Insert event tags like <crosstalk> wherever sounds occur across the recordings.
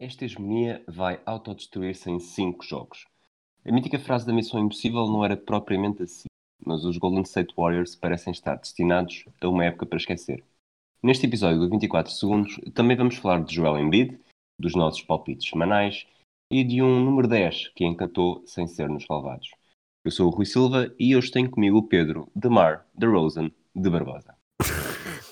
Esta hegemonia vai autodestruir-se em 5 jogos. A mítica frase da Missão Impossível não era propriamente assim, mas os Golden State Warriors parecem estar destinados a uma época para esquecer. Neste episódio do 24 Segundos, também vamos falar de Joel Embiid, dos nossos palpites semanais e de um número 10 que encantou sem ser nos relevados. Eu sou o Rui Silva e hoje tenho comigo o Pedro de Mar, de Rosen, de Barbosa.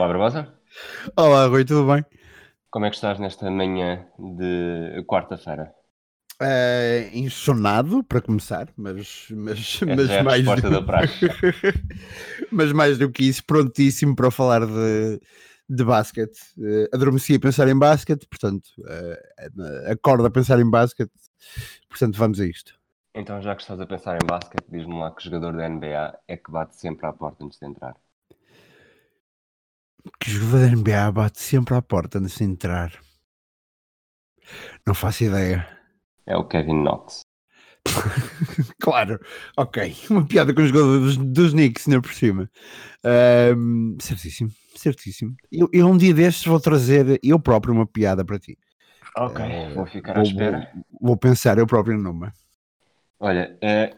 Olá, Barbosa. Olá, Rui, tudo bem? Como é que estás nesta manhã de quarta-feira? Eh, insonado, para começar, mas, mas, mas é mais praxe. <laughs> mas mais do que isso, prontíssimo para falar de, de basquete. Eh, adormeci a pensar em basquete, portanto, uh, acordo a pensar em basquete, portanto, vamos a isto. Então, já que estás a pensar em basquete, diz-me lá que jogador da NBA é que bate sempre à porta antes de entrar. Que jogador da NBA bate sempre à porta antes de entrar? Não faço ideia. É o Kevin Knox. <laughs> claro, ok. Uma piada com os jogadores dos, dos Knicks, ainda por cima. Ahm, certíssimo, certíssimo. Eu, eu um dia destes vou trazer eu próprio uma piada para ti. Ok, Eh, vou ficar à Vou, espera. vou- vou pensar eu próprio numa. Olha, eh,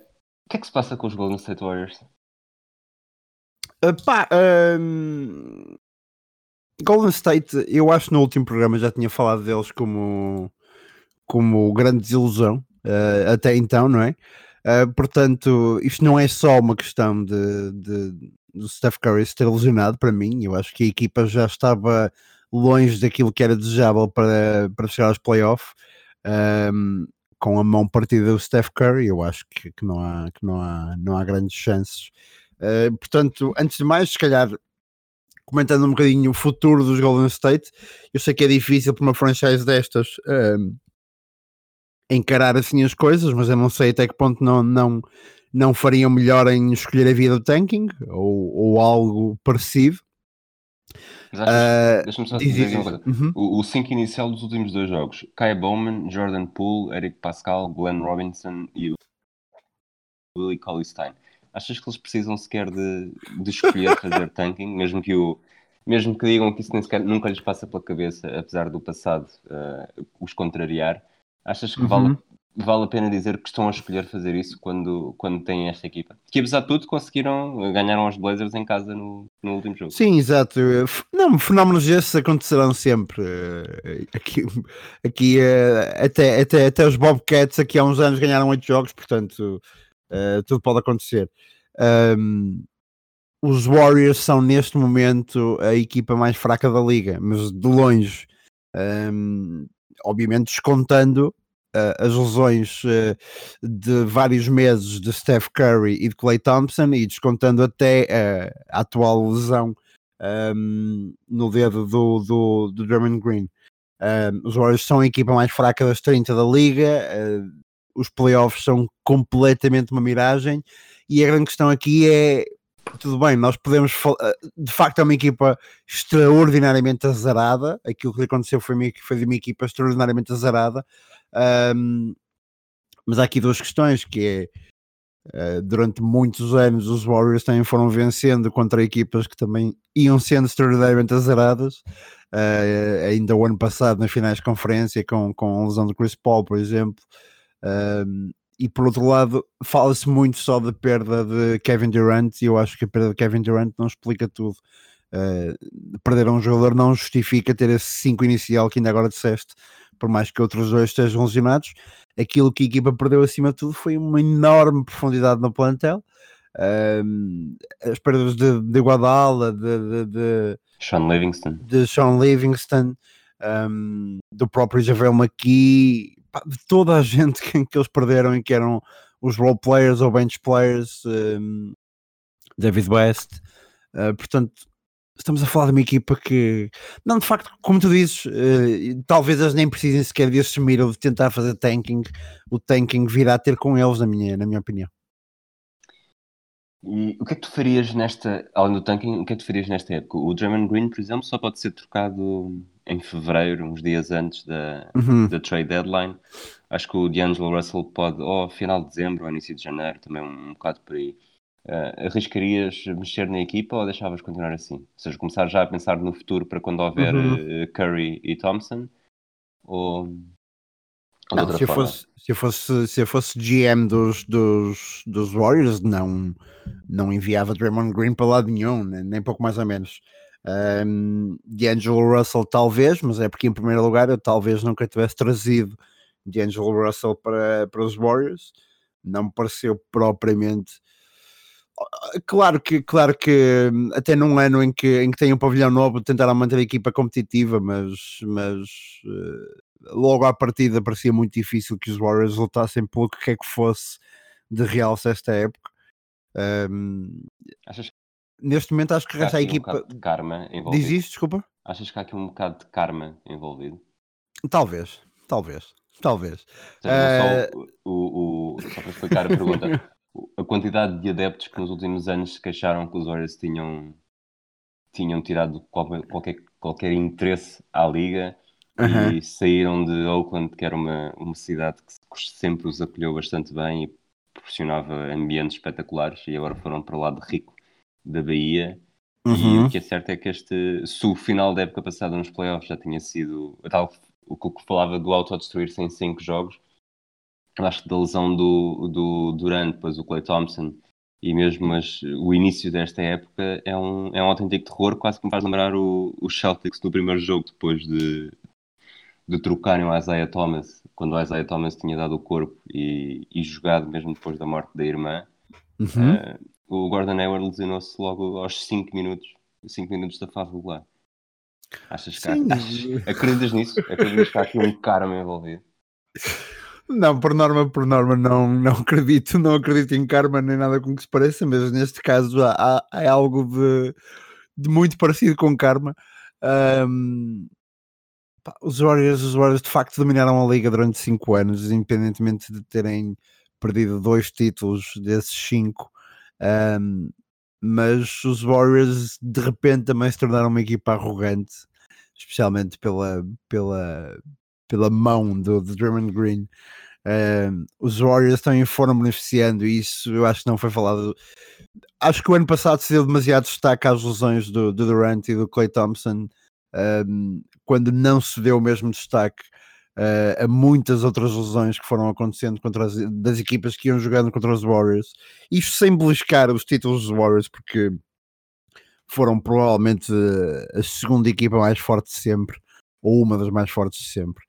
o que é que se passa com os Golden State Warriors? Ah, pá, Golden State, eu acho que no último programa já tinha falado deles como, como grande desilusão, ah, até então, não é? Ah, portanto, isto não é só uma questão de, de, do Steph Curry se ter lesionado para mim, eu acho que a equipa já estava longe daquilo que era desejável para, para chegar aos playoffs. ahm, com a mão partida do Steph Curry, eu acho que, que não, há, que não, há, não há grandes chances Uh, portanto, antes de mais, se calhar comentando um bocadinho o futuro dos Golden State, eu sei que é difícil para uma franchise destas um, encarar assim as coisas, mas eu não sei até que ponto não, não, não fariam melhor em escolher a via do tanking ou, ou algo parecido. Uh, Deixa-me só diz, dizer diz, uma diz. coisa. Uhum. O 5 inicial dos últimos dois jogos: Kai Bowman, Jordan Poole, Eric Pascal, Glenn Robinson e o Willie Cauley-Stein. Achas que eles precisam sequer de, de escolher fazer <laughs> tanking, mesmo que o mesmo que digam que isso nem sequer nunca lhes passa pela cabeça, apesar do passado eh, os contrariar? Achas que vale, Uhum. vale a pena dizer que estão a escolher fazer isso quando, quando têm esta equipa? Que apesar de tudo conseguiram, ganharam os Blazers em casa no, no último jogo. Sim, exato. Eh, Não, fenómenos desses acontecerão sempre. eh, Aqui, aqui eh, até, até, até os Bobcats aqui há uns anos ganharam oito jogos, portanto eh, tudo pode acontecer. Ahm, os Warriors são neste momento a equipa mais fraca da liga, mas de longe. Ahm, obviamente descontando eh, as lesões eh, de vários meses de Steph Curry e de Clay Thompson e descontando até a atual lesão um, no dedo do, do, do Drummond Green. Um, os Warriors são a equipa mais fraca das 30 da liga, uh, os playoffs são completamente uma miragem e a grande questão aqui é tudo bem, nós podemos uh, de facto é uma equipa extraordinariamente azarada, aquilo que aconteceu foi, uma, foi de uma equipa extraordinariamente azarada, um, mas há aqui duas questões que é Uh, durante muitos anos os Warriors também foram vencendo contra equipas que também iam sendo extraordinariamente azaradas. Uh, ainda o ano passado nas finais de conferência com, com a lesão do Chris Paul, por exemplo. Um, e por outro lado, fala-se muito só da perda de Kevin Durant e eu acho que a perda de Kevin Durant não explica tudo. Uh, perder um jogador não justifica ter esse 5 inicial que ainda agora disseste, por mais que outros dois estejam lesionados aquilo que a equipa perdeu acima de tudo foi uma enorme profundidade no plantel. Um, as perdas de, de Guadala, de, de, de, Sean Livingston. de Sean Livingston, um, do próprio Javel McKee, de toda a gente que, que eles perderam e que eram os role players ou bench players, um, David West. Uh, portanto, estamos a falar de uma equipa que, não, de facto, como tu dizes, uh, talvez eles nem precisem sequer de assumir ou de tentar fazer tanking. O tanking virá a ter com eles, na minha, na minha opinião. E o que é que tu farias nesta, além do tanking, o que é que tu farias nesta época? O Draymond Green, por exemplo, só pode ser trocado em fevereiro, uns dias antes da, Uhum. da trade deadline. Acho que o D'Angelo Russell pode, ou final de dezembro ou início de janeiro, também um, bocado por aí. Uh, arriscarias mexer na equipa ou deixavas continuar assim? Ou seja, começar já a pensar no futuro para quando houver Uhum. uh, Curry e Thompson? Ou, Não, se eu, fosse, se, eu fosse, se eu fosse GM dos, dos, dos Warriors, não, não enviava Draymond Green para lado nenhum, nem, nem pouco mais ou menos. Um, D'Angelo Russell, talvez, mas é porque, em primeiro lugar, eu talvez nunca tivesse trazido D'Angelo Russell para, para os Warriors. Não me pareceu propriamente. Claro que, claro que até num ano em que, em que tem um pavilhão novo tentaram manter a equipa competitiva, mas, mas eh, logo à partida parecia muito difícil que os Warriors lutassem pelo que quer que fosse de realce esta época. Um, Achas neste momento acho que resta a um equipa. de karma Diz envolvido? isto, desculpa? Achas que há aqui um bocado de karma envolvido? Talvez, talvez, talvez. Seja, Eh, só, o, o- só para explicar a pergunta, <laughs> a quantidade de adeptos que nos últimos anos se queixaram que os Warriors tinham, tinham tirado qualquer, qualquer, qualquer interesse à liga Aham. e saíram de Oakland, que era uma, uma cidade que se- sempre os acolheu bastante bem e proporcionava ambientes espetaculares, e agora foram para o lado rico da Bahia. E Uhum. o que é certo é que este, se o final da época passada nos playoffs já tinha sido tal, o que falava do autodestruir-se em 5 jogos, acho que da lesão do, do Durant, depois o Clay Thompson e mesmo as- o início desta época é um, é um autêntico terror, quase que me faz lembrar o, o Celtics no primeiro jogo, depois de, de trocarem o Isaiah Thomas, quando o Isaiah Thomas tinha dado o corpo e, e jogado mesmo depois da morte da irmã. Uhum. Eh, o Gordon Hayward lesionou-se logo aos 5 minutos, 5 minutos da fase regular. Achas que há, achas- <laughs> acreditas nisso? Acreditas que há aqui um karma envolvido? Não, por norma, por norma, não, não acredito, não acredito em karma nem nada com que se pareça, mas neste caso há, há- há algo de, de muito parecido com karma. Pá, os, Warriors, os Warriors de facto dominaram a liga durante 5 anos, independentemente de terem perdido dois títulos desses 5. mas os Warriors de repente também se tornaram uma equipa arrogante, especialmente pela, pela, pela mão do, do Draymond Green. Um, os Warriors também foram beneficiando e isso eu acho que não foi falado. Acho que o ano passado se deu demasiado destaque às lesões do, do Durant e do Clay Thompson, um, quando não se deu o mesmo destaque uh, a muitas outras lesões que foram acontecendo contra as das equipas que iam jogando contra os Warriors. Isto sem beliscar os títulos dos Warriors, porque foram provavelmente uh, a segunda equipa mais forte de sempre, ou uma das mais fortes de sempre,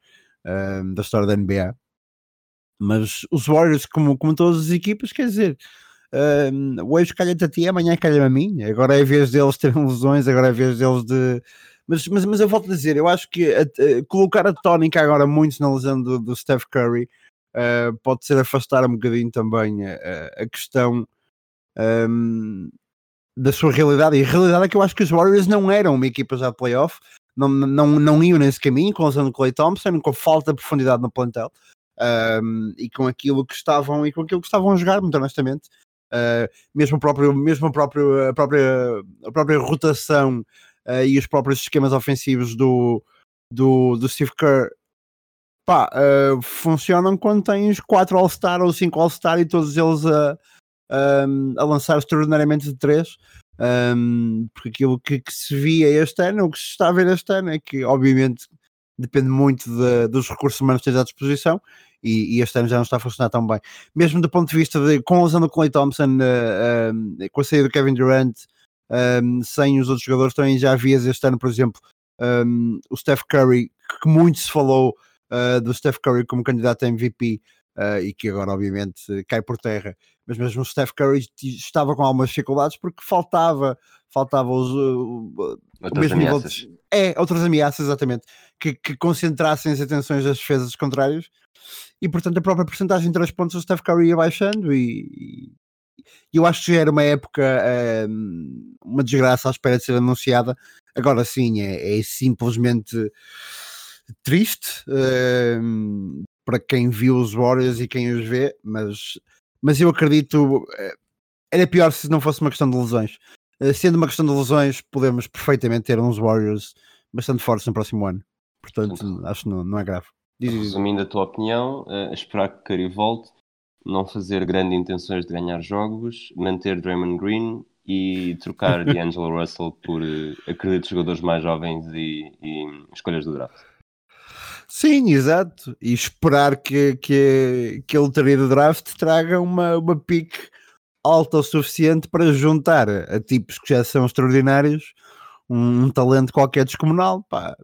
um, da história da NBA mas os Warriors, como, como todas as equipas, quer dizer, um, hoje calha-te a ti, amanhã calha-me a mim. Agora é a vez deles terem <laughs> lesões, agora é a vez deles de. Mas, mas, mas eu volto a dizer, eu acho que a- a- colocar a tónica agora muito na lesão do, do Steph Curry uh, pode ser afastar um bocadinho também a, a- questão um, da sua realidade. E a realidade é que eu acho que os Warriors não eram uma equipa já de playoff, não, não, não iam nesse caminho, com a lesão do Clay Thompson, com a falta de profundidade no plantel um, e com aquilo que estavam e com aquilo que estavam a jogar, muito honestamente. Uh, mesmo, próprio, mesmo próprio, a, própria, a própria rotação uh, e os próprios esquemas ofensivos do, do, do Steve Kerr pá, uh, funcionam quando tens 4 All-Star ou 5 All-Star e todos eles a, um, a lançar extraordinariamente de 3. Um, porque aquilo que, que se via este ano, o que se está a ver este ano é que, obviamente, depende muito de, dos recursos humanos que tens à disposição e, e, este ano já não está a funcionar tão bem. Mesmo do ponto de vista de com a lesão do Clay Thompson, uh, um, com a saída do Kevin Durant, um, sem os outros jogadores, também já havias este ano, por exemplo, um, o Steph Curry, que muito se falou uh, do Steph Curry como candidato a MVP. Uh, e que agora obviamente cai por terra, mas mesmo o Steph Curry estava com algumas dificuldades porque faltava, faltava os, uh, o mesmo nível de, é, outras ameaças, exatamente, que, que, concentrassem as atenções das defesas contrárias e portanto a própria porcentagem de 3 pontos do Steph Curry ia baixando e, eu acho que já era uma época, hum, uma desgraça à espera de ser anunciada. Agora sim, é, é simplesmente triste hum, para quem viu os Warriors e quem os vê, mas, mas eu acredito. eh, Era pior se não fosse uma questão de lesões. Eh, Sendo uma questão de lesões, podemos perfeitamente ter uns Warriors bastante fortes no próximo ano. Portanto, acho que não, não é grave. Diz. Resumindo a tua opinião, eh, esperar que Curry volte, não fazer grandes intenções de ganhar jogos, manter Draymond Green e trocar <laughs> D'Angelo Russell por, eh, acredito, jogadores mais jovens e, e escolhas do draft. Sim, exato. E esperar que, que, que a lotaria do draft traga uma, uma pique alta o suficiente para juntar a tipos que já são extraordinários um, um talento qualquer descomunal. Pá,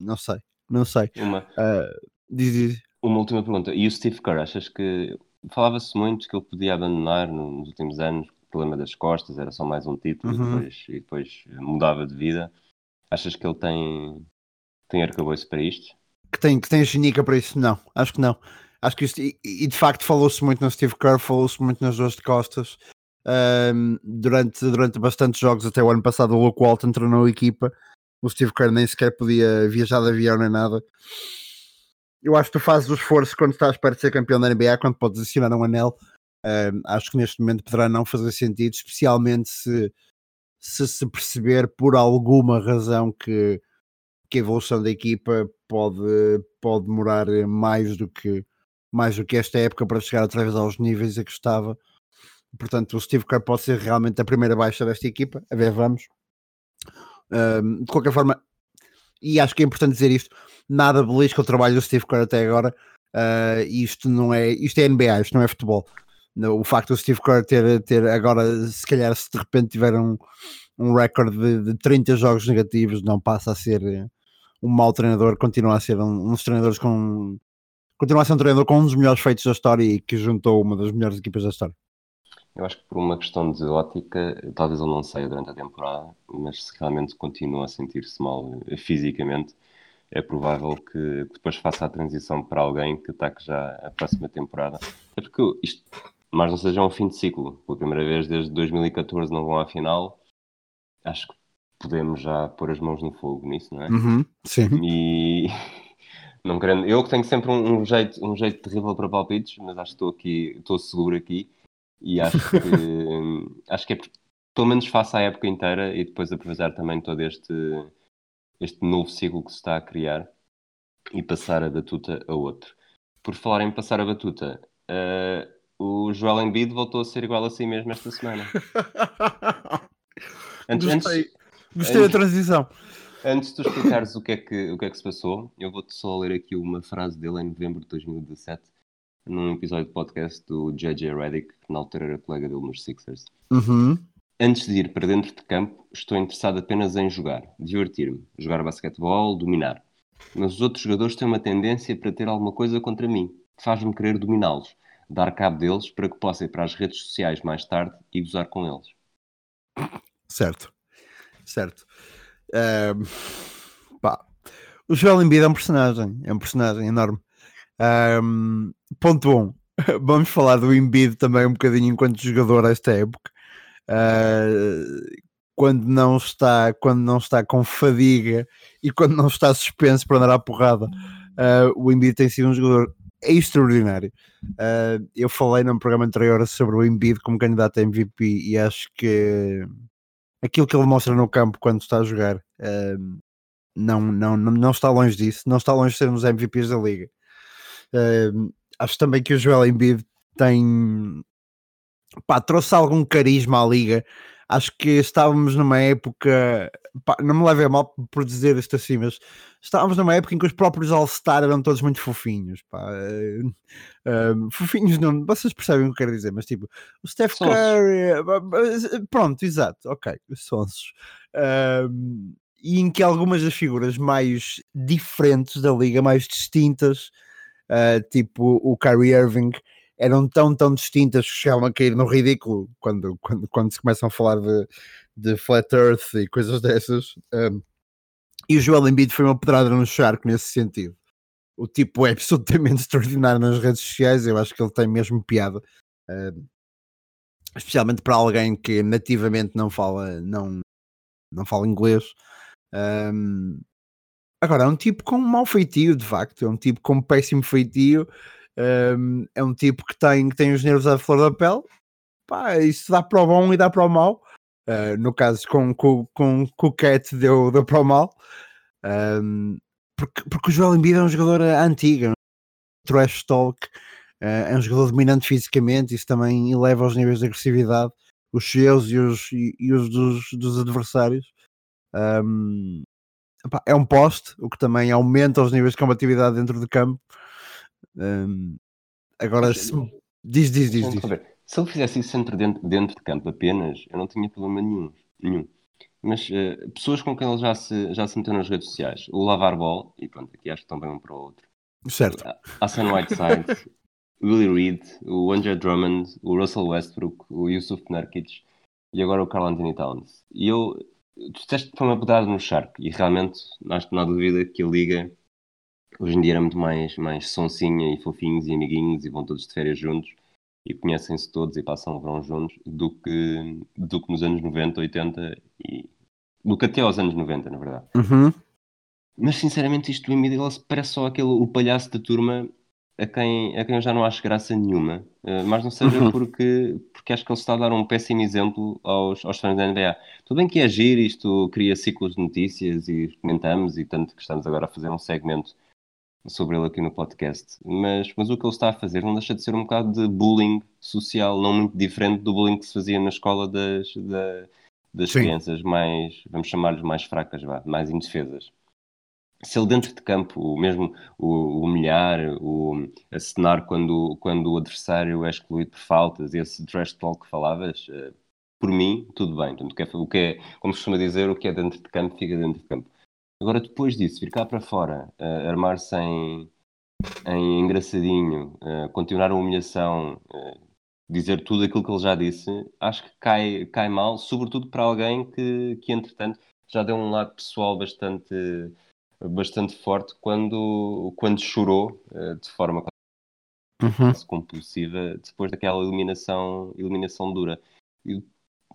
não sei, não sei. Uma, Ah, diz, diz. uma última pergunta. E o Steve Kerr, achas que falava-se muito que ele podia abandonar no- nos últimos anos, o problema das costas, era só mais um título e Uhum. depois, e depois mudava de vida. Achas que ele tem, tem arcabouço para isto? que tem, que tem genica para isso? Não, acho que não. Acho que isto, e, e de facto falou-se muito no Steve Kerr, falou-se muito nas duas de costas. Ahm, durante, durante bastantes jogos, até o ano passado, o Luke Walton treinou a equipa. O Steve Kerr nem sequer podia viajar de avião nem nada. Eu acho que tu fazes o esforço quando estás perto de ser campeão da NBA, quando podes assinar um anel. Ahm, acho que neste momento poderá não fazer sentido, especialmente se se, se perceber por alguma razão que, que a evolução da equipa pode, pode demorar mais do que mais do que esta época para chegar outra vez aos níveis a que estava. Portanto, o Steve Kerr pode ser realmente a primeira baixa desta equipa. A ver, vamos. Ahm, de qualquer forma, e acho que é importante dizer isto: nada belisca o trabalho do Steve Kerr até agora. Ah, isto não é isto é NBA, isto não é futebol. O facto do Steve Kerr ter, ter agora, se calhar, se de repente tiver um, um recorde de, de 30 jogos negativos, não passa a ser eh, um mau treinador, continua a ser um, um dos treinadores com. Continua a ser um treinador com um dos melhores feitos da história e que juntou uma das melhores equipas da história. Eu acho que por uma questão de ótica, talvez ele não saia durante a temporada, mas se realmente continua a sentir-se mal eh, fisicamente, é provável que depois faça a transição para alguém que ataque já a próxima temporada. É porque isto, mais não seja um fim de ciclo. Pela primeira vez desde 2014 não vão à final. Acho que podemos já pôr as mãos no fogo nisso, não é? sim. E <laughs> não querendo, eu que tenho sempre um, um jeito, um jeito terrível para palpites, mas acho que estou aqui, estou seguro aqui e acho que <laughs> acho que é pelo menos faça a época inteira e depois aproveitar também todo este, este novo ciclo que se está a criar e passar a batuta a outro. Por falar em passar a batuta, eh, o Joel Embiid voltou a ser igual a si mesmo esta semana. Antes, <laughs> antes- Gostei, gostei da transição. Antes de tu explicares o que, é que, o que é que se passou, eu vou-te só ler aqui uma frase dele em novembro de 2017, num episódio de podcast do JJ Redick, que na altura era colega dele nos Sixers. Uhum. Antes de ir para dentro de campo, estou interessado apenas em jogar, divertir-me, jogar basquetebol, dominar. Mas os outros jogadores têm uma tendência para ter alguma coisa contra mim, faz-me querer dominá-los, dar cabo deles para que possa ir para as redes sociais mais tarde e gozar com eles. Certo, certo. Pá. O Joel Embiid é um personagem, é um personagem enorme. Ponto 1. Um. <laughs> Vamos falar do Embiid também um bocadinho enquanto jogador esta época. Ah, quando não está, quando não está com fadiga e quando não está suspenso para andar à porrada, ah, o Embiid tem sido um jogador extraordinário. Ah, eu falei num programa anterior sobre o Embiid como candidato a MVP e acho que aquilo que ele mostra no campo quando está a jogar ah, não, não, não, está longe disso, não está longe de ser um dos MVPs da liga. Acho também que o Joel Embiid tem pá, trouxe algum carisma à liga. Acho que estávamos numa época, pá, não me leve a mal por dizer isto assim, mas estávamos numa época em que os próprios All-Star eram todos muito fofinhos, pá. Eh, eh, fofinhos não, vocês percebem o que quero dizer, mas tipo, o Steph. Curry, eh, ba- pronto, exato, ok, sonsos. Ahm, e em que algumas das figuras mais diferentes da liga, mais distintas, tipo o Kyrie Irving, eram tão, tão distintas que chegavam a cair no ridículo quando, quando, quando se começam a falar de, de Flat Earth e coisas dessas. Um, e o Joel Embiid foi uma pedrada no charco nesse sentido. O tipo é absolutamente <laughs> extraordinário nas redes sociais, eu acho que ele tem mesmo piada. Um, especialmente para alguém que nativamente não fala, não, não fala inglês. Um, agora, é um tipo com mau feitio, de facto, é um tipo com péssimo feitio, um, é um tipo que tem, que tem os nervos à flor da pele. Pá, isso dá para o bom e dá para o mau. Uh, no caso, com, com, com, o Cat deu, deu para o mal. Um, porque, porque o Joel Embiid é um jogador antigo, um trash talk, uh, é um jogador dominante fisicamente, isso também eleva os níveis de agressividade, os seus e os, e, e os dos, dos adversários. Um, é um poste, o que também aumenta os níveis de combatividade dentro do campo. Um, agora, se... diz, diz, diz. diz. Se ele fizesse isso dentro, dentro de campo apenas, eu não tinha problema nenhum. nenhum. Mas uh, pessoas com quem ele já se, já se meteu nas redes sociais, o Lavar Ball, e pronto, aqui acho que estão bem um para o outro. Certo. Hassan Whiteside, <laughs> Willie Reed, o Andre Drummond, o Russell Westbrook, o Yusuf Nurkic e agora o Carl Anthony Towns. E eu, tu disseste que foi uma pedada no Shark, e realmente, não há dúvida que a Liga hoje em dia era muito mais, mais sonsinha e fofinhos e amiguinhos e vão todos de férias juntos e conhecem-se todos e passam o verão juntos do que, do que nos anos 90, 80 e do que até aos anos 90, na verdade. Uhum. Mas sinceramente isto do Emílio parece só aquele o palhaço da turma a quem, a quem eu já não acho graça nenhuma, uh, mas não seja uhum. porque, porque acho que ele está a dar um péssimo exemplo aos, aos fãs da NBA. Tudo bem que é agir, isto cria ciclos de notícias e comentamos, e tanto que estamos agora a fazer um segmento sobre ele aqui no podcast, mas, mas o que ele está a fazer não deixa de ser um bocado de bullying social, não muito diferente do bullying que se fazia na escola das, da, das crianças mais, vamos chamar-lhes mais fracas, vá, mais indefesas. Se ele dentro de campo, o mesmo o, o humilhar, o acenar quando, quando o adversário é excluído por faltas, esse trash talk que falavas, uh, por mim, tudo bem. Portanto, é, o que é, como se costuma dizer, o que é dentro de campo, fica dentro de campo. Agora, depois disso, vir cá para fora, uh, armar-se em, em engraçadinho, uh, continuar a humilhação, uh, dizer tudo aquilo que ele já disse, acho que cai, cai mal, sobretudo para alguém que, que, entretanto, já deu um lado pessoal bastante, bastante forte quando, quando chorou de forma uhum. compulsiva depois daquela eliminação, eliminação dura. E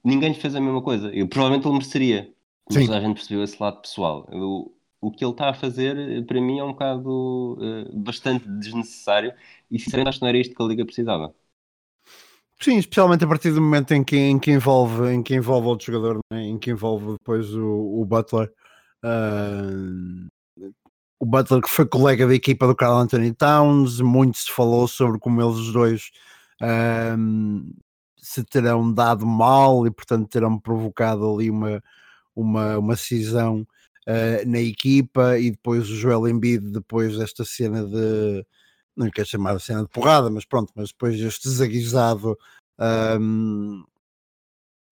ninguém lhe fez a mesma coisa. Eu provavelmente ele mereceria Sim. Toda a gente percebeu esse lado pessoal. O, o que ele está a fazer, para mim, é um bocado uh, bastante desnecessário e, sinceramente, acho que não era isto que a Liga precisava. Sim, especialmente a partir do momento em que, em que, envolve, em que envolve outro jogador, né? em que envolve depois o, o Butler. Uh, o Butler que foi colega da equipa do Carl Anthony Towns, muito se falou sobre como eles os dois uh, se terão dado mal e portanto terão provocado ali uma, uma, uma cisão uh, na equipa e depois o Joel Embiid, depois desta cena de não quero chamar a cena de porrada, mas pronto, mas depois este desaguisado um,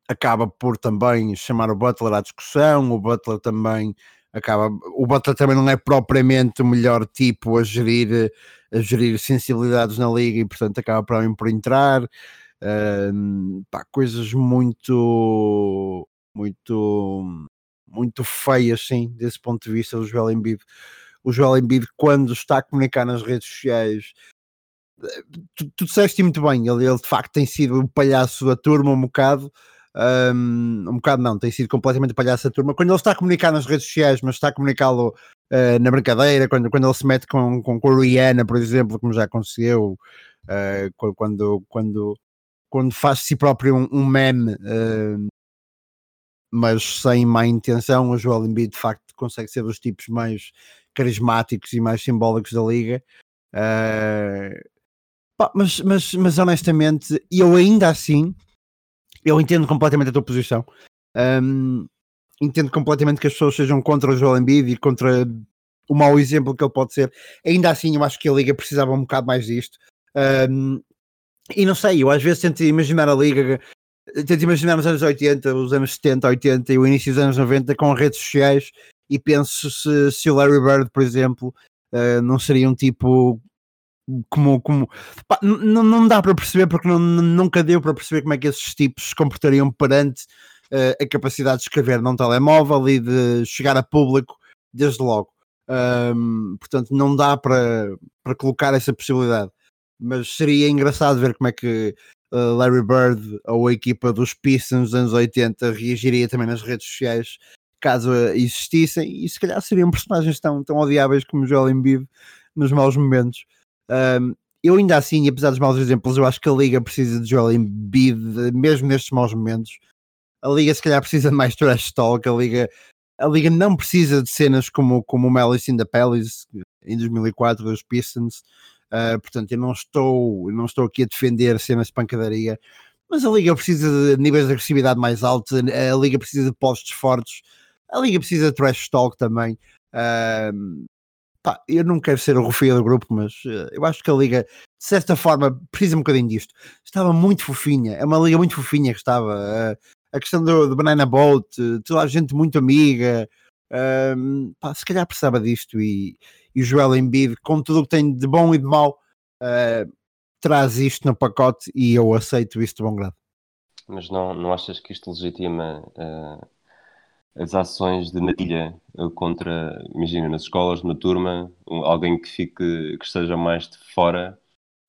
acaba por também chamar o Butler à discussão, o Butler também acaba, o Butler também não é propriamente o melhor tipo a gerir, a gerir sensibilidades na liga e portanto acaba por, por entrar. Uh, pá, coisas muito muito, muito feias, sim, desse ponto de vista do Joel Embiid. O Joel Embiid, quando está a comunicar nas redes sociais, tu, tu disseste muito bem, ele, ele de facto tem sido o palhaço da turma um bocado, um, um bocado não, tem sido completamente palhaço da turma. Quando ele está a comunicar nas redes sociais, mas está a comunicá-lo uh, na brincadeira, quando, quando ele se mete com, com, com a Rihanna, por exemplo, como já aconteceu, uh, quando, quando, quando faz de si próprio um, um meme uh, mas sem má intenção, o Joel Embiid de facto consegue ser dos tipos mais carismáticos e mais simbólicos da liga. Uh, pá, mas, mas, mas honestamente, eu ainda assim, eu entendo completamente a tua posição. Um, entendo completamente que as pessoas sejam contra o Joel Embiid e contra o mau exemplo que ele pode ser. Ainda assim, eu acho que a liga precisava um bocado mais disto. Um, e não sei, eu às vezes tento imaginar a liga tento imaginar os anos 80, os anos 70, 80 e o início dos anos 90 com redes sociais e penso se, se o Larry Bird, por exemplo, uh, não seria um tipo como, como pá, não dá para perceber porque nunca deu para perceber como é que esses tipos se comportariam perante uh, a capacidade de escrever num telemóvel e de chegar a público desde logo. Um, portanto, não dá para, para colocar essa possibilidade mas seria engraçado ver como é que Larry Bird ou a equipa dos Pistons dos anos 80 reagiria também nas redes sociais caso existissem e se calhar seriam personagens tão, tão odiáveis como Joel Embiid nos maus momentos. Um, eu ainda assim, apesar dos maus exemplos, eu acho que a Liga precisa de Joel Embiid, mesmo nestes maus momentos. A Liga se calhar precisa de mais trash talk, a Liga, a Liga não precisa de cenas como, como o Malice in the Palace em 2004 dos Pistons. Uh, portanto, eu não estou, não estou aqui a defender cenas de pancadaria, mas a Liga precisa de níveis de agressividade mais altos, a Liga precisa de postos fortes, a Liga precisa de trash talk também. Uh, pá, eu não quero ser o rufia do grupo, mas uh, eu acho que a Liga, de certa forma, precisa um bocadinho disto. Estava muito fofinha, é uma Liga muito fofinha que estava. Uh, a questão do, do, Banana Boat, toda a gente muito amiga. Pá, se calhar precisava disto e, e o Joel Embiid, com tudo o que tem de bom e de mau, uh, traz isto no pacote e eu aceito isso de bom grado. Mas não, não achas que isto legitima uh, as ações de matilha contra, imagina, nas escolas, na turma, alguém que fique, que esteja mais de fora,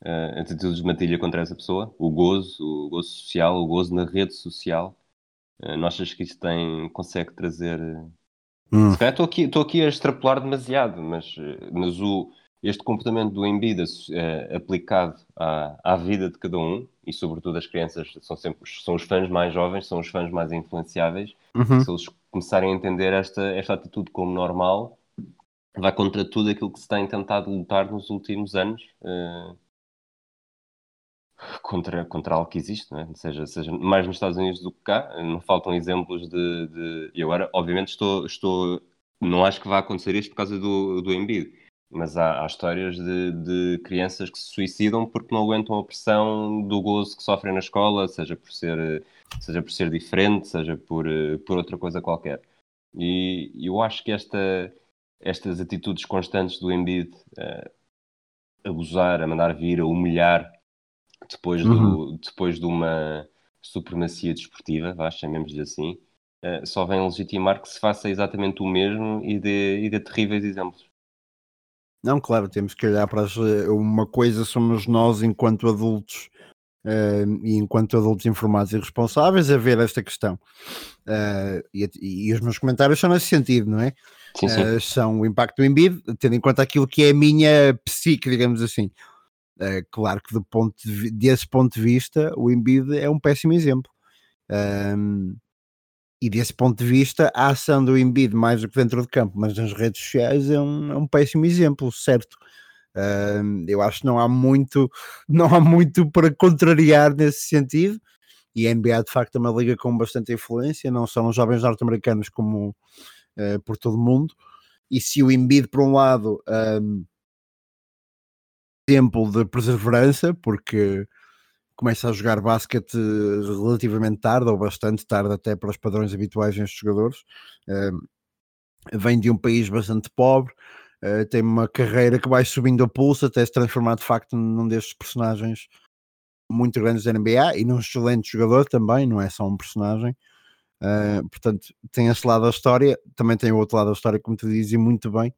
uh, atitudes de matilha contra essa pessoa? O gozo, o gozo social, o gozo na rede social? Uh, não achas que isto tem, consegue trazer Hum. Se calhar estou aqui, estou aqui a extrapolar demasiado, mas, mas o, este comportamento do Embiid é, aplicado à, à vida de cada um, e sobretudo as crianças são sempre são os fãs mais jovens, são os fãs mais influenciáveis, uhum. se eles começarem a entender esta, esta atitude como normal, vai contra tudo aquilo que se tem tentado lutar nos últimos anos. Uh, contra, contra algo que existe, não é? seja, seja mais nos Estados Unidos do que cá, não faltam exemplos de, de... e agora obviamente estou, estou não acho que vá acontecer isto por causa do, do Embiid, mas há, há histórias de, de, crianças que se suicidam porque não aguentam a pressão do gozo que sofrem na escola, seja por ser, seja por ser diferente, seja por, por outra coisa qualquer. E eu acho que esta, estas atitudes constantes do Embiid, uh, abusar, a mandar vir, a humilhar depois, uhum. do, depois de uma supremacia desportiva, vá, chamemos-lhe assim, uh, só vem legitimar que se faça exatamente o mesmo e dê, e dê terríveis exemplos. Não, claro, temos que olhar para as, eh, uma coisa somos nós enquanto adultos uh, e enquanto adultos informados e responsáveis a ver esta questão. Uh, e, e, os meus comentários são nesse sentido, não é? Sim, sim. Uh, são o impacto do Embiid, tendo em conta aquilo que é a minha psique, digamos assim. Uh, claro que ponto de, desse ponto de vista, o Embiid é um péssimo exemplo. Um, e desse ponto de vista, a ação do Embiid, mais do que dentro de campo, mas nas redes sociais, é um, é um péssimo exemplo, certo? Um, eu acho que não há muito, <laughs> não há muito para contrariar nesse sentido. E a NBA de facto é uma liga com bastante influência, não só nos jovens norte-americanos como uh, por todo o mundo. E se o Embiid, por um lado, um, exemplo de perseverança, porque começa a jogar basquete relativamente tarde, ou bastante tarde até para os padrões habituais nestes jogadores. Uh, vem de um país bastante pobre, uh, tem uma carreira que vai subindo a pulso até se transformar de facto num destes personagens muito grandes da NBA e num excelente jogador também, não é só um personagem. Uh, portanto, tem esse lado da história, também tem o outro lado da história, como tu dizes, e muito bem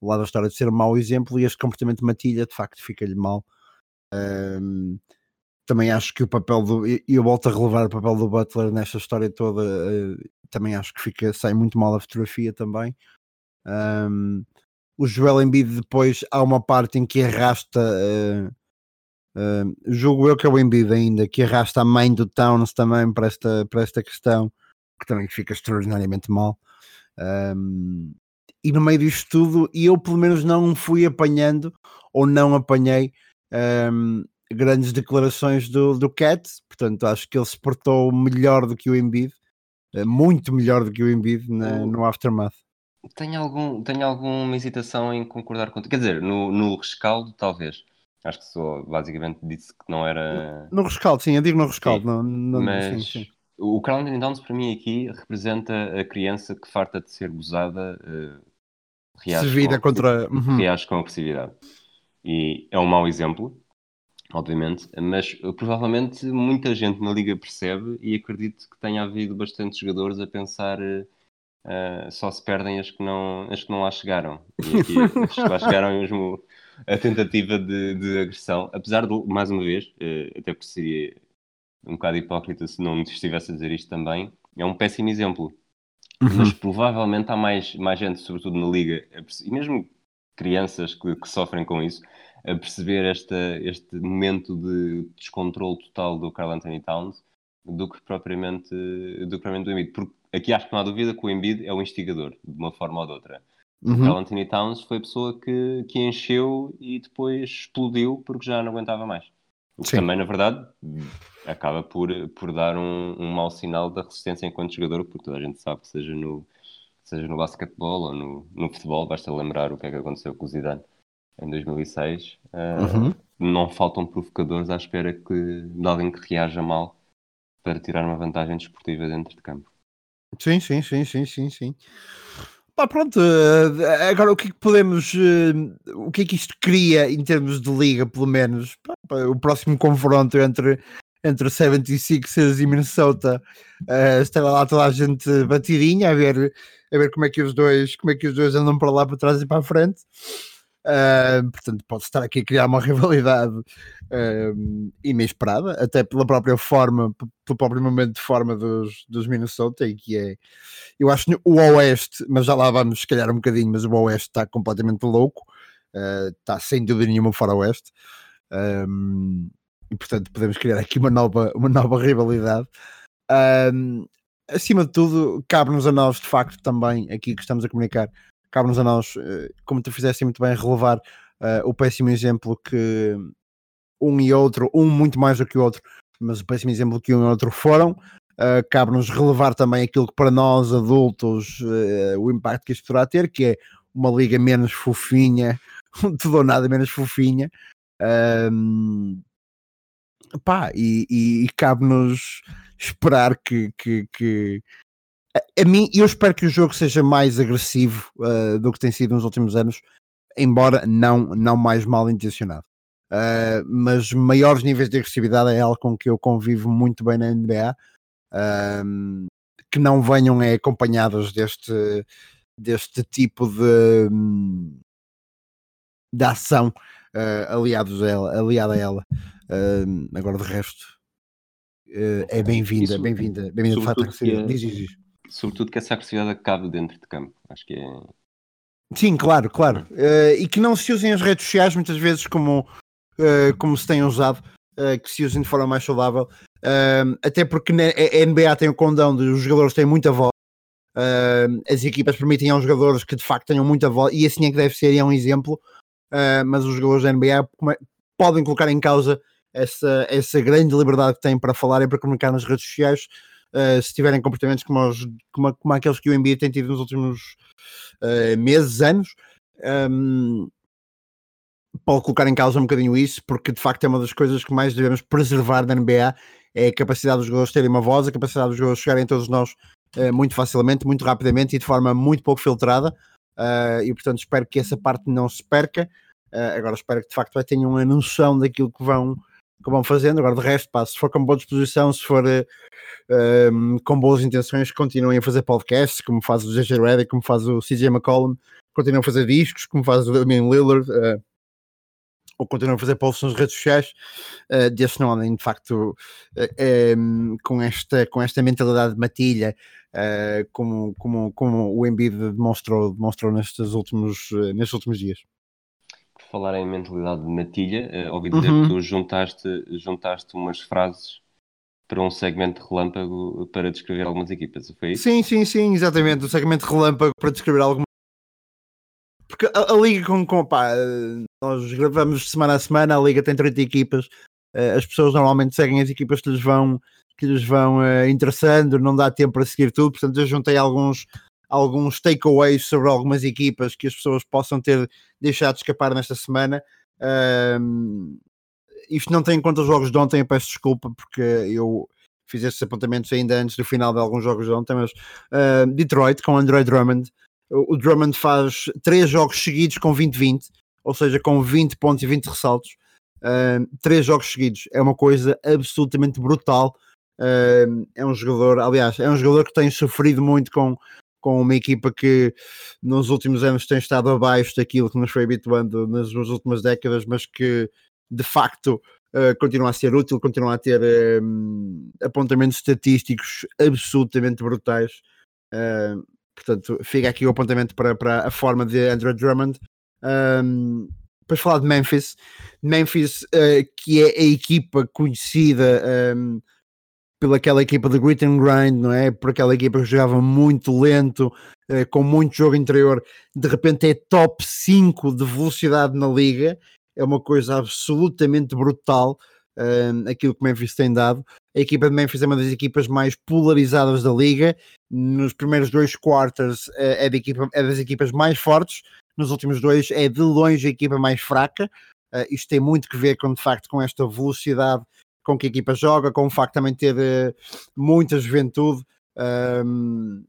o lado da história de ser um mau exemplo e este comportamento de Matilha de facto fica-lhe mal. Um, também acho que o papel do. E eu volto a relevar o papel do Butler nesta história toda. Uh, também acho que fica, sai muito mal a fotografia também. Um, o Joel Embiid depois há uma parte em que arrasta. Uh, uh, julgo eu que é o Embiid ainda, que arrasta a mãe do Towns também para esta, para esta questão, que também fica extraordinariamente mal. Um, e no meio disto tudo, e eu pelo menos não fui apanhando ou não apanhei um, grandes declarações do, do Cat, portanto acho que ele se portou melhor do que o Embiid, eh, muito melhor do que o Embiid na, no Aftermath. Tenho, algum, tenho alguma hesitação em concordar contigo, quer dizer, no, no rescaldo talvez, acho que só basicamente disse que não era... No rescaldo, sim, eu digo no rescaldo, no, no, mas... Sim, sim. O Crown Downs para mim aqui representa a criança que farta de ser gozada uh, reage, se vira com, contra... Uhum. reage com agressividade. E é um mau exemplo, obviamente, mas uh, provavelmente muita gente na liga percebe e acredito que tenha havido bastantes jogadores a pensar uh, só se perdem as que não, as que não lá chegaram. E aqui, <laughs> as que lá chegaram é mesmo a tentativa de, de, agressão, apesar de, mais uma vez, uh, até porque seria, um bocado hipócrita se não estivesse a dizer isto também, é um péssimo exemplo. Uhum. Mas provavelmente há mais, mais gente, sobretudo na Liga, e mesmo crianças que, que sofrem com isso, a perceber esta, este momento de descontrole total do Carl Anthony Towns do que propriamente do, que propriamente do Embiid. Porque aqui acho que não há dúvida que o Embiid é o instigador, de uma forma ou de outra. O Uhum. Carl Anthony Towns foi a pessoa que, que encheu e depois explodiu porque já não aguentava mais. O que Sim. também, na verdade, acaba por, por dar um, um mau sinal da resistência enquanto jogador, porque toda a gente sabe que seja no, seja no basquetebol ou no, no futebol, basta lembrar o que é que aconteceu com o Zidane em 2006. ah, Uhum. Não faltam provocadores à espera que, de alguém que reaja mal para tirar uma vantagem desportiva dentro de campo. Sim, sim, sim, sim, sim, sim. Pá, pronto, eh, agora o que é que podemos, eh, o que é que isto cria em termos de liga, pelo menos? Pá, o próximo confronto entre, entre 76ers e Minnesota, eh, estará lá toda a gente batidinha a ver, a ver como é que os dois, como é que os dois andam para lá, para trás e para a frente. Eh, portanto, pode estar aqui a criar uma <laughs> rivalidade eh, inesperada, até pela própria forma, pelo próprio momento de forma dos, dos Minnesota, e que é, eu acho o Oeste, mas já lá vamos se calhar um bocadinho, mas o Oeste está completamente louco, eh, está sem dúvida nenhuma fora Oeste, Ahm, e portanto podemos criar aqui uma nova, uma nova rivalidade. Ahm, acima de tudo, cabe-nos a nós, de facto, também, aqui que estamos a comunicar, cabe-nos a nós, eh, como tu fizeste muito bem, relevar eh, o péssimo exemplo que um e outro, um muito mais do que o outro, mas o péssimo exemplo que um e outro foram. Uh, cabe-nos relevar também aquilo que para nós adultos uh, o impacto que isto poderá ter, que é uma liga menos fofinha, <laughs> tudo ou nada menos fofinha. Um, pá, e, e- e cabe-nos esperar que, que, que- a, a mim, eu espero que o jogo seja mais agressivo uh, do que tem sido nos últimos anos, embora não, não mais mal intencionado. Uh, mas maiores níveis de agressividade é algo com que eu convivo muito bem na NBA. um, que não venham é, acompanhadas deste, deste tipo de, hum, de ação uh, aliados a ela, aliada a ela. Um, agora de resto uh, é bem-vinda, bem-vinda, bem-vinda de facto a sobretudo que é- Diz, diz. Sobretudo que essa agressividade cabe dentro de campo. Acho que é. Sim, claro, claro. Eh, e que não se usem as redes sociais muitas vezes como, eh, como se têm usado, que se usem de forma mais saudável. Até porque a NBA tem o condão de os jogadores têm muita voz. Ahm, as equipas permitem aos jogadores que de facto tenham muita voz, e assim é que deve ser, e é um exemplo. Ah, mas os jogadores da NBA podem colocar em causa essa, essa grande liberdade que têm para falar e para comunicar nas redes sociais. ah, se tiverem comportamentos como, os, como, como aqueles que o NBA tem tido nos últimos eh, meses, anos, um, pode colocar em causa um bocadinho isso, porque de facto é uma das coisas que mais devemos preservar da NBA, é a capacidade dos jogadores terem uma voz, a capacidade dos jogadores chegarem a todos nós eh, muito facilmente, muito rapidamente e de forma muito pouco filtrada, e portanto espero que essa parte não se perca, agora espero que de facto tenham a noção daquilo que vão, que vão fazendo, agora de resto, pá, se for com boa disposição, se for eh, um, com boas intenções, continuem a fazer podcasts, como faz o JJ Redick, como faz o CJ McCollum, continuam a fazer discos, como faz o Damian Lillard, eh, ou continuam a fazer posts nas redes sociais, uh, desde não andem de facto eh, em, com, esta, com esta mentalidade de matilha, eh, como, como, como o Embiid demonstrou, demonstrou nestes, últimos, eh, nestes últimos dias. Falar em mentalidade de matilha, eh, ouvi dizer Uhum. que tu juntaste, juntaste umas frases para um segmento de relâmpago para descrever algumas equipas. Foi isso? Sim, sim, sim, exatamente. O segmento relâmpago para descrever alguma. Porque a, a liga com, com pá, eh, nós gravamos semana a semana, a liga tem 30 equipas, eh, as pessoas normalmente seguem as equipas que lhes vão, que lhes vão eh, interessando, não dá tempo para seguir tudo, portanto eu juntei alguns, alguns takeaways sobre algumas equipas que as pessoas possam ter deixado de escapar nesta semana. Ahm, isto não tem em conta os jogos de ontem, eu peço desculpa porque eu fiz estes apontamentos ainda antes do final de alguns jogos de ontem, mas ah, Detroit com Android Drummond. O, o Drummond faz três jogos seguidos com 20-20, ou seja, com 20 pontos e 20 ressaltos. Ah, três jogos seguidos é uma coisa absolutamente brutal. Ah, é um jogador, aliás, é um jogador que tem sofrido muito com, com uma equipa que nos últimos anos tem estado abaixo daquilo que nos foi habituando nas, nas últimas décadas, mas que de facto uh, continua a ser útil, continua a ter um, apontamentos estatísticos absolutamente brutais. Uh, portanto, fica aqui o apontamento para, para a forma de Andrew Drummond. Um, depois falar de Memphis, Memphis, uh, que é a equipa conhecida um, pelaquela equipa de grit and grind, não é? Por aquela equipa que jogava muito lento, uh, com muito jogo interior, de repente é top 5 de velocidade na liga, é uma coisa absolutamente brutal. Uh, aquilo que o Memphis tem dado. A equipa de Memphis é uma das equipas mais polarizadas da liga. Nos primeiros dois quarters uh, é, de equipa, é das equipas mais fortes, nos últimos dois é de longe a equipa mais fraca. Uh, isto tem muito que ver com, de facto, com esta velocidade com que a equipa joga, com o facto de também ter uh, muita juventude. Um,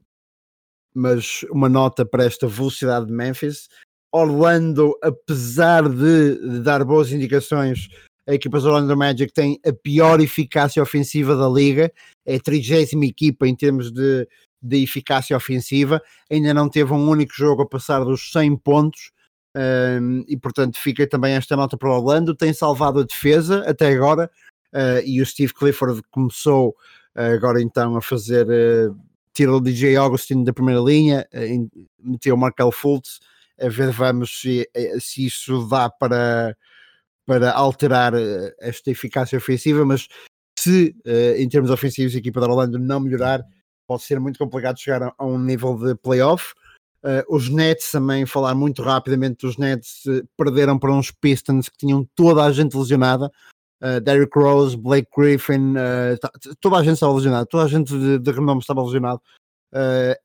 mas uma nota para esta velocidade de Memphis. Orlando, apesar de, de dar boas indicações, a equipa do Orlando Magic tem a pior eficácia ofensiva da liga, é a trigésima equipa em termos de, de eficácia ofensiva, ainda não teve um único jogo a passar dos 100 pontos, um, e portanto fica também esta nota para o Orlando, tem salvado a defesa até agora, uh, e o Steve Clifford começou uh, agora então a fazer, uh, tirou o DJ Augustin da primeira linha, uh, meteu o Markel Fultz, a ver vamos se, se isso dá para, para alterar esta eficácia ofensiva, mas se em termos ofensivos a equipa da Orlando não melhorar, pode ser muito complicado chegar a, a um nível de playoff. Uh, os Nets também, falar muito rapidamente, os Nets uh, perderam para uns Pistons que tinham toda a gente lesionada. Uh, Derrick Rose, Blake Griffin, toda a gente estava lesionada, toda a gente de, de renome estava lesionado.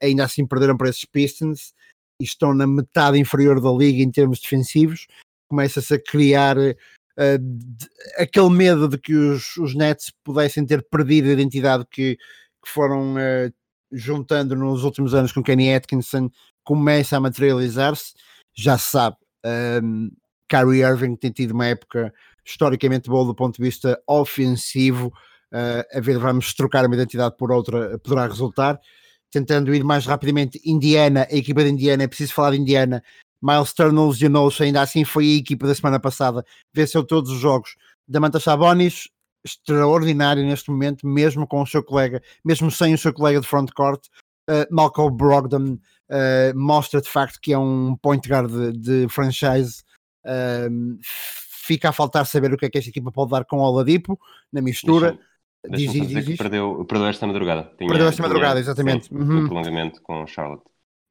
ainda assim perderam para esses Pistons e estão na metade inferior da liga em termos defensivos. Começa-se a criar de, aquele medo de que os, os Nets pudessem ter perdido a identidade que, que foram uh, juntando nos últimos anos com Kenny Atkinson começa a materializar-se. Já se sabe, um, ehm, Kyrie Irving tem tido uma época historicamente boa do ponto de vista ofensivo. Uh, a ver, vamos trocar uma identidade por outra, poderá resultar. Tentando ir mais rapidamente, Indiana, a equipa de Indiana, é preciso falar de Indiana. Miles Turner lesionou-se, ainda assim foi a equipa da semana passada, venceu todos os jogos. Damanta Sabonis extraordinário neste momento, mesmo com o seu colega, mesmo sem o seu colega de frontcourt. Uh, Malcolm Brogdon uh, mostra de facto que é um point guard de, de franchise. Uh, fica a faltar saber o que é que esta equipa pode dar com o Oladipo na mistura. Deixa, deixa diz, diz, perdeu, perdeu esta madrugada. Tinha, perdeu esta madrugada, exatamente. Sim, uhum. prolongamento com Charlotte.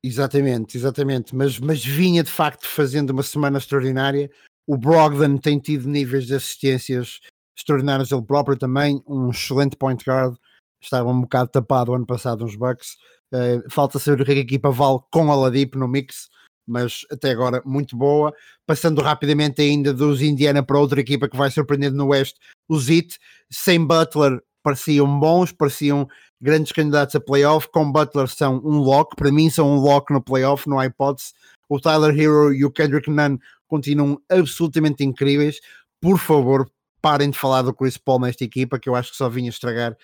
Exatamente, exatamente. Mas, mas vinha de facto fazendo uma semana extraordinária. O Brogdon tem tido níveis de assistências extraordinários ele próprio também, um excelente point guard, estava um bocado tapado ano passado nos Bucks. Uh, falta saber o que, é que a equipa vale com a Ladipo no mix, mas até agora muito boa. Passando rapidamente ainda dos Indiana para outra equipa que vai surpreender no Oeste, os Heat, sem Butler pareciam bons, pareciam grandes candidatos a playoff, com Butler são um lock, para mim são um lock no playoff, não há hipótese. O Tyler Hero e o Kendrick Nunn continuam absolutamente incríveis. Por favor, parem de falar do Chris Paul nesta equipa, que eu acho que só vinha estragar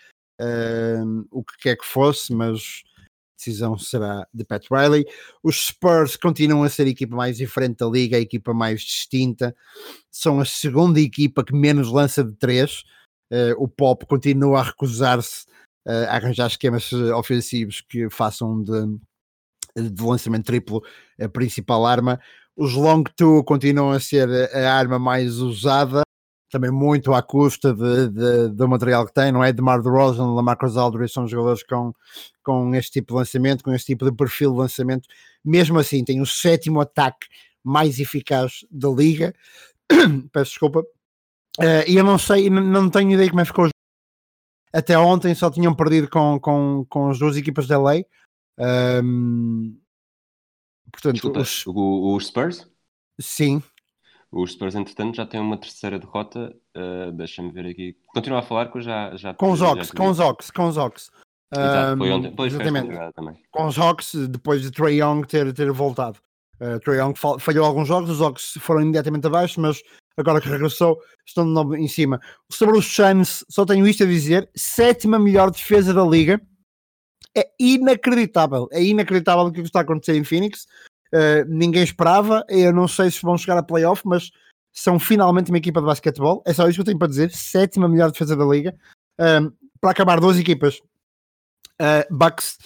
uh, o que quer que fosse, mas decisão será de Pat Riley. Os Spurs continuam a ser a equipa mais diferente da liga, a equipa mais distinta, são a segunda equipa que menos lança de três. Uh, o Pop continua a recusar-se uh, a arranjar esquemas ofensivos que façam de, de lançamento triplo a principal arma. Os long two continuam a ser a arma mais usada também muito à custa de, de, do material que tem, não é? De Mar DeRozan, Lamarcus Aldridge são jogadores com, com este tipo de lançamento, com este tipo de perfil de lançamento. Mesmo assim, tem o sétimo ataque mais eficaz da liga. <coughs> Peço desculpa. Uh, e eu não sei, não tenho ideia como é que ficou. Até ontem só tinham perdido com, com, com as duas equipas da lei. Um, portanto, Desculpa, os... O, os Spurs? Sim, os Spurs, entretanto, já têm uma terceira derrota. Uh, Deixa-me ver aqui. Continua a falar que eu já. já com os Hawks, com os Hawks, com os Hawks. Exato, foi ontem. Pois, exatamente. Também. Com os Hawks, depois de Trey Young ter, ter voltado. Uh, Trey Young falhou alguns jogos, os Hawks foram imediatamente abaixo, mas agora que regressou, estão de novo em cima. Sobre os Suns, só tenho isto a dizer: sétima melhor defesa da liga. É inacreditável, é inacreditável o que está a acontecer em Phoenix. Uh, ninguém esperava. Eu não sei se vão chegar a playoff, mas são finalmente uma equipa de basquetebol. É só isso que eu tenho para dizer. Sétima melhor defesa da liga. Um, para acabar, duas equipas. Uh, Bucks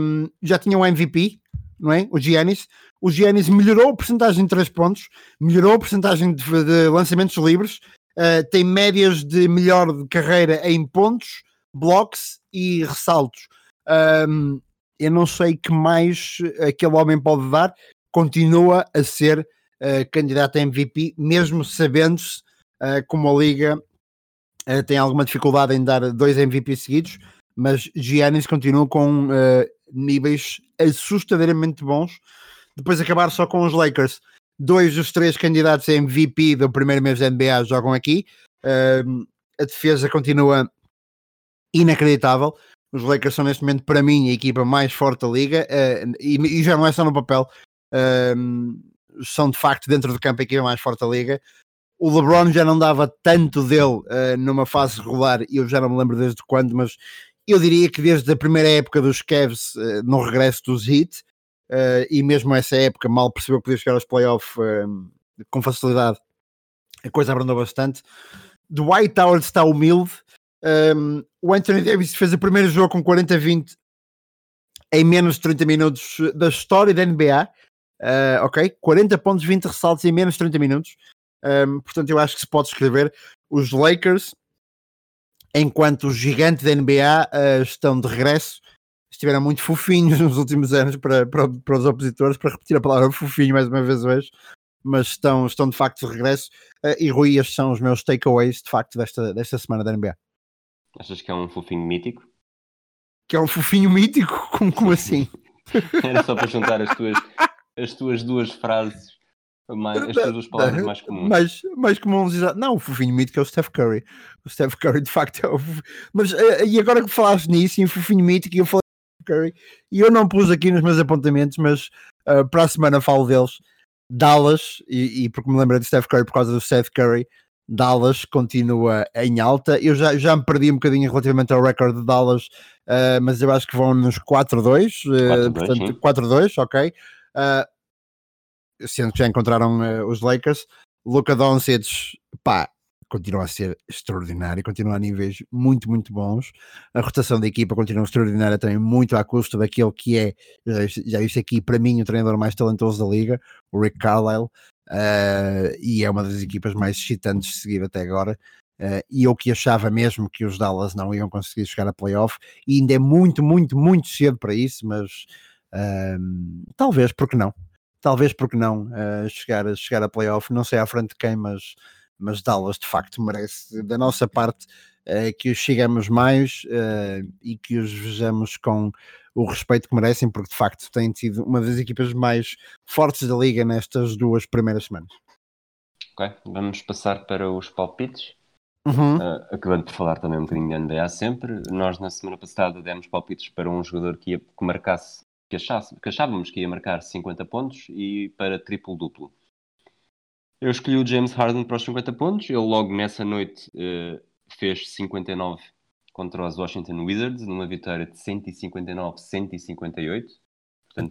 um, já tinham um MVP, não é? O Giannis. O Giannis melhorou a porcentagem de 3 pontos, melhorou a porcentagem de, de lançamentos livres, uh, tem médias de melhor de carreira em pontos, blocos e ressaltos. Um, eu não sei que mais aquele homem pode dar, continua a ser uh, candidato a MVP, mesmo sabendo-se uh, como a Liga uh, tem alguma dificuldade em dar dois MVP seguidos, mas Giannis continua com níveis assustadoramente bons. Depois acabar só com os Lakers, dois dos três candidatos a MVP do primeiro mês da NBA jogam aqui. a defesa continua inacreditável. Os Lakers são neste momento, para mim, a equipa mais forte da liga uh, e, e, já não é só no papel, uh, são de facto dentro do campo a equipa mais forte da liga. O LeBron já não dava tanto dele uh, numa fase regular, e eu já não me lembro desde quando, mas eu diria que desde a primeira época dos Cavs, no regresso dos Heat, e mesmo essa época mal percebeu que podia chegar aos playoffs com facilidade, a coisa abrandou bastante. Dwight Howard está humilde, um, o Anthony Davis fez o primeiro jogo com 40-20 em menos de 30 minutos da história da NBA. Uh, ok? 40 pontos, 20 ressaltos em menos de 30 minutos. Um, portanto, eu acho que se pode escrever os Lakers, enquanto os gigantes da NBA uh, estão de regresso, estiveram muito fofinhos <laughs> nos últimos anos para, para, para, os opositores, para repetir a palavra fofinho mais uma vez hoje, mas estão, estão de facto de regresso. Uh, e Rui, estes são os meus takeaways de facto desta, desta semana da NBA. Achas que é um fofinho mítico? Que é um fofinho mítico? <laughs> Como, como assim? <laughs> Era só para juntar as tuas, as tuas duas frases, mais, as tuas duas palavras mais comuns. Mais, mais comuns, não, o fofinho mítico é o Steph Curry. O Steph Curry de facto é o. Mas eh, e agora que falaste nisso, em fofinho mítico, eu falei Curry, e eu não pus aqui nos meus apontamentos, mas uh, para a semana falo deles. Dallas, e, e porque me lembrei de Steph Curry por causa do Steph Curry, Dallas continua em alta. Eu já, já me perdi um bocadinho relativamente ao recorde de Dallas, uh, mas eu acho que vão nos 4-2, uh, portanto 4-2, ok. Uh, sendo que já encontraram os Lakers. Luca Doncic, pá, continua a ser extraordinário, continua a níveis muito, muito bons. A rotação da equipa continua extraordinária também, muito à custa daquele que é, já disse aqui, para mim, o treinador mais talentoso da liga, o Rick Carlisle uh, e é uma das equipas mais excitantes de seguir até agora. Uh, e eu que achava mesmo que os Dallas não iam conseguir chegar a playoff, e ainda é muito, muito, muito cedo para isso, mas uh, talvez, porque não? Talvez porque não chegar, chegar a playoff, não sei à frente de quem, mas, mas Dallas de facto merece da nossa parte que os chegamos mais e que os vejamos com o respeito que merecem, porque de facto têm sido uma das equipas mais fortes da liga nestas duas primeiras semanas. Ok, vamos passar para os palpites. Uhum. Uh, acabando por falar também um bocadinho de NBA sempre, nós na semana passada demos palpites para um jogador que, ia, que marcasse, que, achasse, que achávamos que ia marcar 50 pontos e para triplo-duplo. Eu escolhi o James Harden para os 50 pontos, ele logo nessa noite uh, fez 59 contra os Washington Wizards, numa vitória de 159-158.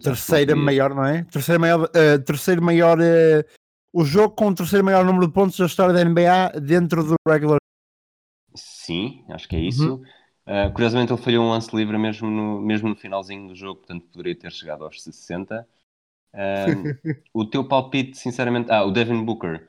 terceira maior, não é? Terceira maior, uh, terceiro maior uh, o jogo com o terceiro maior número de pontos da história da NBA dentro do regular. Sim, acho que é isso. Uhum. Uh, curiosamente ele falhou um lance livre mesmo no, mesmo no finalzinho do jogo, portanto poderia ter chegado aos 60. <laughs> o teu palpite, sinceramente, ah, o Devin Booker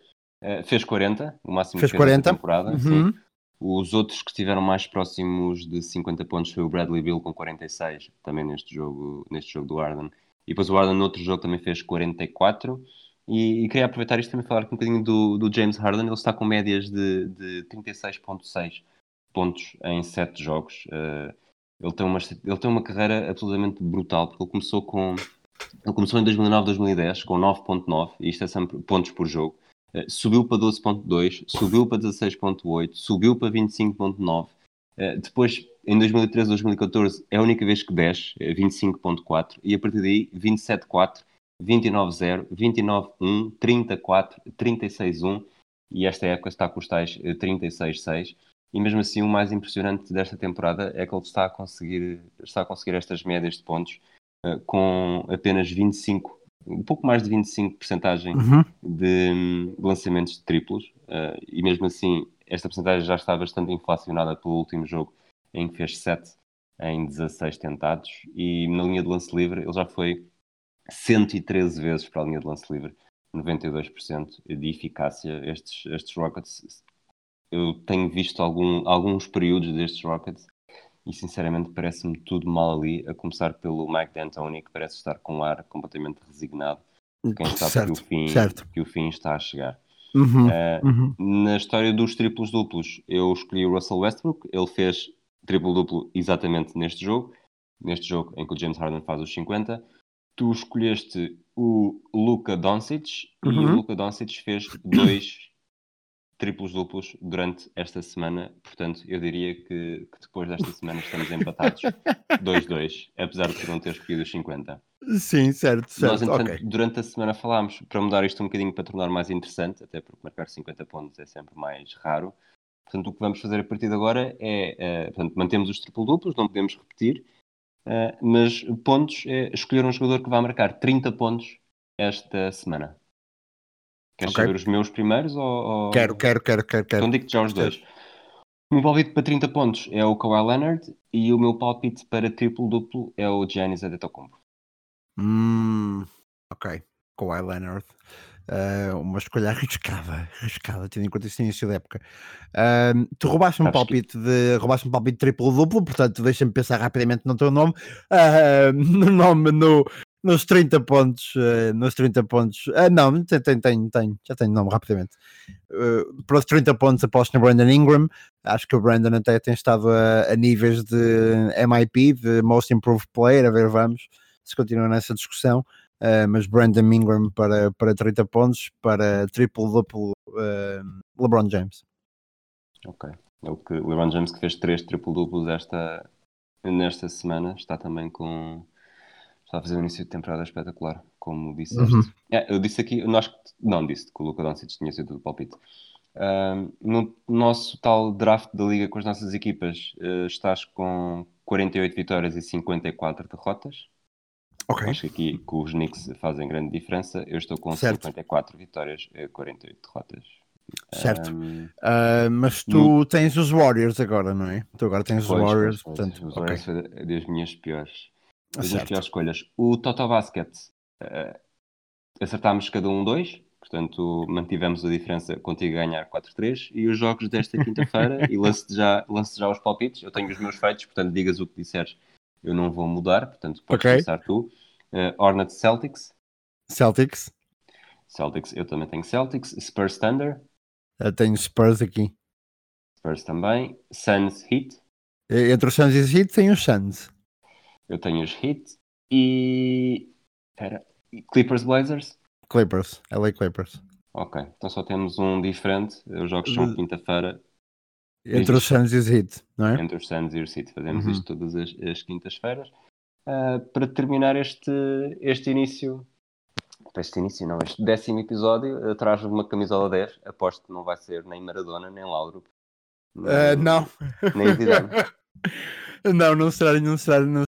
fez 40, o máximo fez que fez 40. temporada. Uhum. Os outros que estiveram mais próximos de 50 pontos foi o Bradley Bill com 46, também neste jogo, neste jogo do Arden. E depois o Arden no outro jogo também fez 44. E, e queria aproveitar isto também falar um bocadinho do, do James Harden. Ele está com médias de, de 36,6 pontos em 7 jogos. Uh, ele, tem uma, ele tem uma carreira absolutamente brutal, porque ele começou com. Ele começou em 2009, 2010 com 9.9, e isto é sempre pontos por jogo. Eh, subiu para 12.2, subiu para 16.8, subiu para 25.9. Eh, depois, em 2013, 2014, é a única vez que desce, 25.4, eh, e a partir daí 27.4, 29.0, 29.1, 30.4, 36.1, e esta época está com os tais 36.6. E mesmo assim, o mais impressionante desta temporada é que ele está a conseguir, está a conseguir estas médias de pontos com apenas 25 um pouco mais de 25% Uhum. de hum, lançamentos de triplos, eh, e mesmo assim, esta porcentagem já está bastante inflacionada pelo último jogo, em que fez 7 em 16 tentados, e na linha de lance livre ele já foi 113 vezes para a linha de lance livre, 92% de eficácia. Estes, estes Rockets, eu tenho visto algum, alguns períodos destes Rockets e sinceramente parece-me tudo mal ali, a começar pelo Mike D'Antoni, que parece estar com um ar completamente resignado, quem sabe que o, Certo, fim, certo. que o fim está a chegar. Uhum, Eh, uhum. na história dos triplos duplos, eu escolhi o Russell Westbrook. Ele fez triplo duplo exatamente neste jogo, neste jogo em que o James Harden faz os 50. Tu escolheste o Luka Doncic e Uhum. o Luka Doncic fez dois triplos duplos durante esta semana. Portanto, eu diria que, que depois desta semana estamos empatados <laughs> 2-2, apesar de não ter escolhido os 50. Sim, certo, Nós, certo. entretanto, Ok. durante a semana falámos para mudar isto um bocadinho para tornar mais interessante, até porque marcar 50 pontos é sempre mais raro. Portanto, o que vamos fazer a partir de agora é, eh, portanto, mantemos os triplo-duplos, não podemos repetir, eh, mas pontos é escolher um jogador que vai marcar 30 pontos esta semana. Queres Ok. saber os meus primeiros? Ou, Quero, quero, quero, quero, quero. Então digo-te já os dois. O meu palpite para 30 pontos é o Kawhi Leonard e o meu palpite para triplo-duplo é o Giannis Antetokounmpo. Hum, ok. Kawhi Leonard. Ah, uma escolha <laughs> arriscada, arriscada, tendo em conta este início da época. Ahm, tu roubaste um palpite de roubaste um palpite triplo duplo, portanto deixa-me pensar rapidamente no teu nome. Ah, <laughs> no nome no, nos 30 pontos. ah, nos 30 pontos. Ah, não, tenho, tenho, tenho, já tenho nome rapidamente. Uh, para os 30 pontos aposto no Brandon Ingram. Acho que o Brandon até tem estado a, a níveis de MIP, de Most Improved Player, a ver, vamos se continua nessa discussão. Uh, mas Brandon Ingram para, para 30 pontos, para triplo-duplo uh, LeBron James. Ok. É o que LeBron James que fez três triplo-duplos esta, nesta semana está também com. Está a fazer um início de temporada espetacular, como disseste. Uhum. É, eu disse aqui, nós não disse que o Luca Doncic tinha sido do palpite. Ahm, no nosso tal draft da liga com as nossas equipas, eh, estás com 48 vitórias e 54 derrotas. Ok. Acho que aqui que os Knicks fazem grande diferença. Eu estou com Certo. 54 vitórias e 48 derrotas. Certo. Ahm, Uh, mas tu tens os Warriors agora, não é? Tu agora tens os Pois, Warriors, pois, pois. portanto. Os ok. Warriors foi da- das minhas piores, minhas Certo. piores escolhas. O Toto Basket eh, acertámos cada um dois, portanto mantivemos a diferença contigo a ganhar 4-3. E os jogos desta quinta-feira, e lance já, lance já os palpites, eu tenho os meus feitos, portanto digas o que disseres, eu não vou mudar, portanto podes Ok. começar tu. Eh, Hornets Celtics, Celtics. Celtics, eu também tenho Celtics, Spurs Thunder, Uh, tenho Spurs aqui. Spurs também, Suns Heat, Entre os Suns e os Heat tem os Suns. Eu tenho os Heat e. Espera, Clippers Blazers. Clippers. LA Clippers. Ok, então só temos um diferente. Os jogos são quinta-feira Entre os Suns e os Heat, não é? entre os Suns e o City. Fazemos Uhum. isto todas as, as quintas-feiras. Ah, para terminar este, este início, este início não, este décimo episódio, atrás de uma camisola 10. Aposto que não vai ser nem Maradona nem Lauro. Uh, não. Nem Zidane. <laughs> não, não será, não será. Não...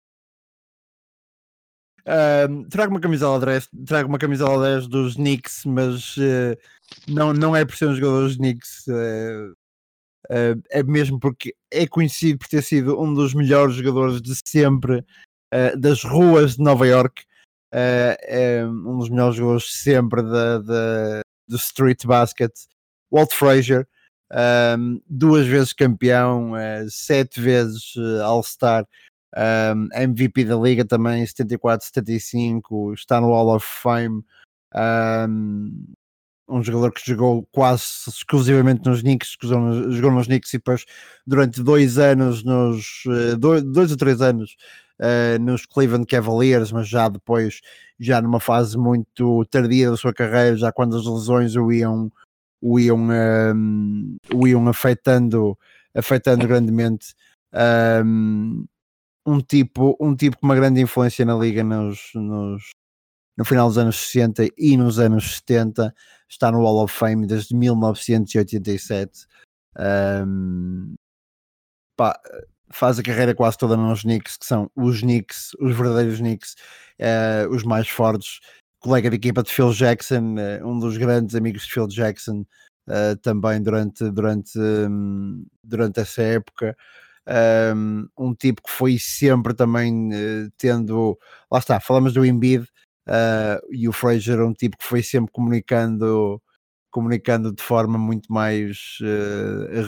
Ahm, trago uma camisola 10, trago uma camisola 10 dos Knicks, mas eh, não, não é por ser um jogador dos Knicks, eh, é mesmo porque é conhecido por ter sido um dos melhores jogadores de sempre das ruas de Nova York, é um dos melhores jogadores de sempre da, do street basket, Walt Frazier. Duas vezes campeão, sete vezes All-Star, um, MVP da Liga também, 74-75, está no Hall of Fame. Um, um jogador que jogou quase exclusivamente nos Knicks, jogou nos, Knicks e depois durante dois anos, nos eh, dois, dois ou três anos, eh, nos Cleveland Cavaliers, mas já depois, já numa fase muito tardia da sua carreira, já quando as lesões o iam o iam, um, o iam afetando, afetando grandemente um, um tipo, um tipo com uma grande influência na liga nos, nos, no final dos anos 60 e nos anos 70, está no Hall of Fame desde 1987. Um, pá, faz a carreira quase toda nos Knicks, que são os Knicks, os verdadeiros Knicks, eh, os mais fortes, colega de equipa de Phil Jackson, eh, um dos grandes amigos de Phil Jackson uh, também durante, durante, um, durante essa época. Um, um, tipo que foi sempre também uh, tendo, lá está, falamos do Embiid uh, e o Fraser, um tipo que foi sempre comunicando comunicando de forma muito mais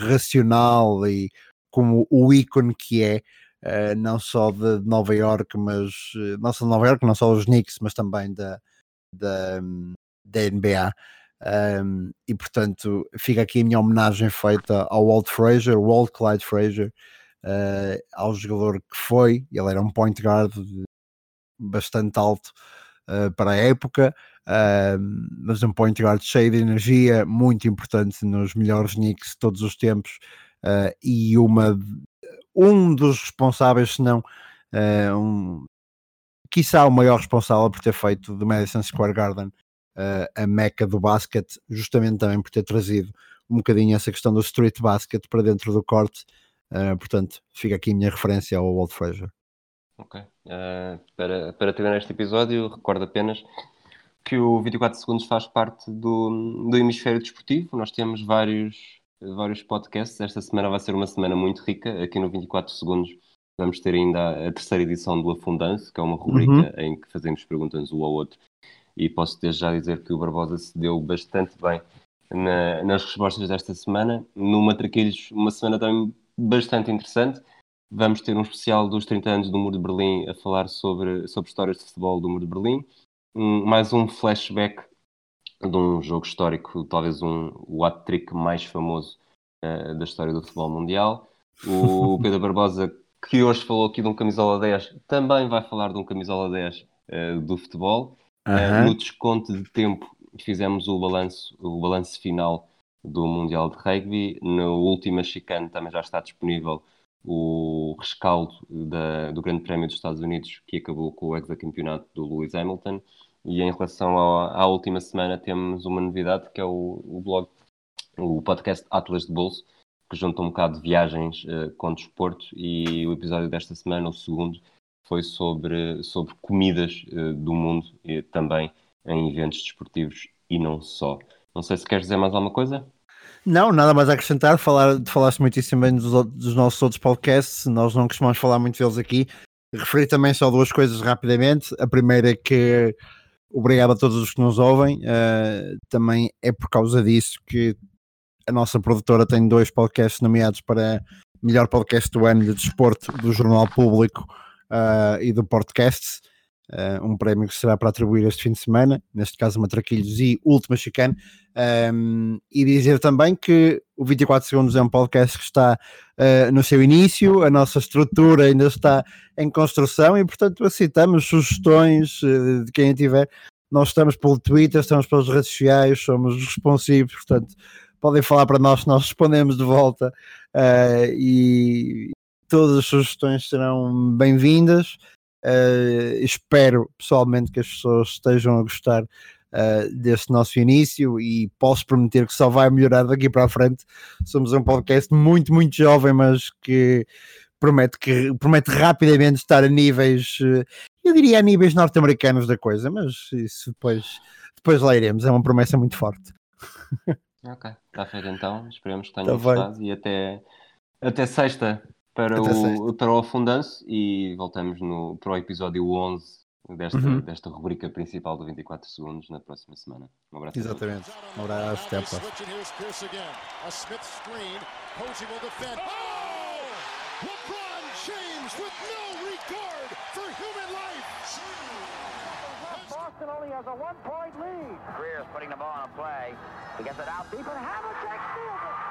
racional e como o ícone que é, uh, não só de Nova York, mas uh, não só de Nova York, não só os Knicks, mas também da, da, da NBA. Um, e portanto fica aqui a minha homenagem feita ao Walt Frazier, Walt Clyde Frazier, uh, ao jogador que foi, ele era um point guard bastante alto uh, para a época, uh, mas um point guard cheio de energia, muito importante nos melhores Knicks de todos os tempos, uh, e uma, um dos responsáveis, se não um, quiçá o maior responsável por ter feito do Madison Square Garden uh, a meca do basquete, justamente também por ter trazido um bocadinho essa questão do street basket para dentro do corte. Uh, portanto, fica aqui a minha referência ao Walt Frazier. Ok. Uh, para, para terminar este episódio, recordo apenas que o 24 Segundos faz parte do, do hemisfério desportivo. Nós temos vários vários podcasts. Esta semana vai ser uma semana muito rica. Aqui no 24 Segundos vamos ter ainda a terceira edição do Afundance, que é uma rubrica uhum. em que fazemos perguntas um ao outro. E posso desde já dizer que o Barbosa se deu bastante bem na, nas respostas desta semana. No Matraquilhos, uma semana também bastante interessante. Vamos ter um especial dos 30 anos do Muro de Berlim a falar sobre, sobre histórias de futebol do Muro de Berlim. Um, mais um flashback de um jogo histórico, talvez um, o hat-trick mais famoso uh, da história do futebol mundial. O <laughs> Pedro Barbosa, que hoje falou aqui de um camisola 10, também vai falar de um camisola 10 uh, eh, do futebol. Uh, no desconto de tempo fizemos o balanço, o balanço final do Mundial de Rugby. No último chicane também já está disponível o rescaldo da, do Grande Prémio dos Estados Unidos, que acabou com o hexacampeonato do Lewis Hamilton. E em relação à, à última semana, temos uma novidade que é o, o blog, o podcast Atlas de Bolso, que junta um bocado de viagens uh, com desporto. E o episódio desta semana, o segundo, foi sobre, sobre comidas uh, do mundo e também em eventos desportivos e não só. Não sei se queres dizer mais alguma coisa. Não, nada mais a acrescentar. Falar, falaste muitíssimo bem dos, dos nossos outros podcasts. Nós não costumamos falar muito deles aqui. Referir também só duas coisas rapidamente. A primeira é que obrigado a todos os que nos ouvem. Uh, também é por causa disso que a nossa produtora tem dois podcasts nomeados para melhor podcast do ano de desporto do Jornal Público uh, e do Podcast. Uh, um prémio que será para atribuir este fim de semana, neste caso Matraquilhos e Última Chicane, um, e dizer também que o 24 Segundos é um podcast que está uh, no seu início, a nossa estrutura ainda está em construção e, portanto, aceitamos sugestões uh, de quem tiver. Nós estamos pelo Twitter, estamos pelas redes sociais, somos responsivos, portanto, podem falar para nós, nós respondemos de volta e todas as sugestões serão bem-vindas. Espero pessoalmente que as pessoas estejam a gostar uh, deste nosso início e posso prometer que só vai melhorar daqui para a frente. Somos um podcast muito, muito jovem, mas que promete, que, promete rapidamente estar a níveis, uh, eu diria a níveis norte-americanos da coisa, mas isso depois, depois lá iremos, é uma promessa muito forte. ok, está feito então, esperemos que tenham tá gostado e até, até sexta para, o, para o Afundanço e voltamos no, para o episódio 11 desta, uhum. desta rubrica principal do 24 segundos na próxima semana. Um abraço. Exatamente. Um abraço, até a próxima. Boston only has a one-point lead. Greer's putting the ball on a play. He gets it out deep, and Havlicek steals it.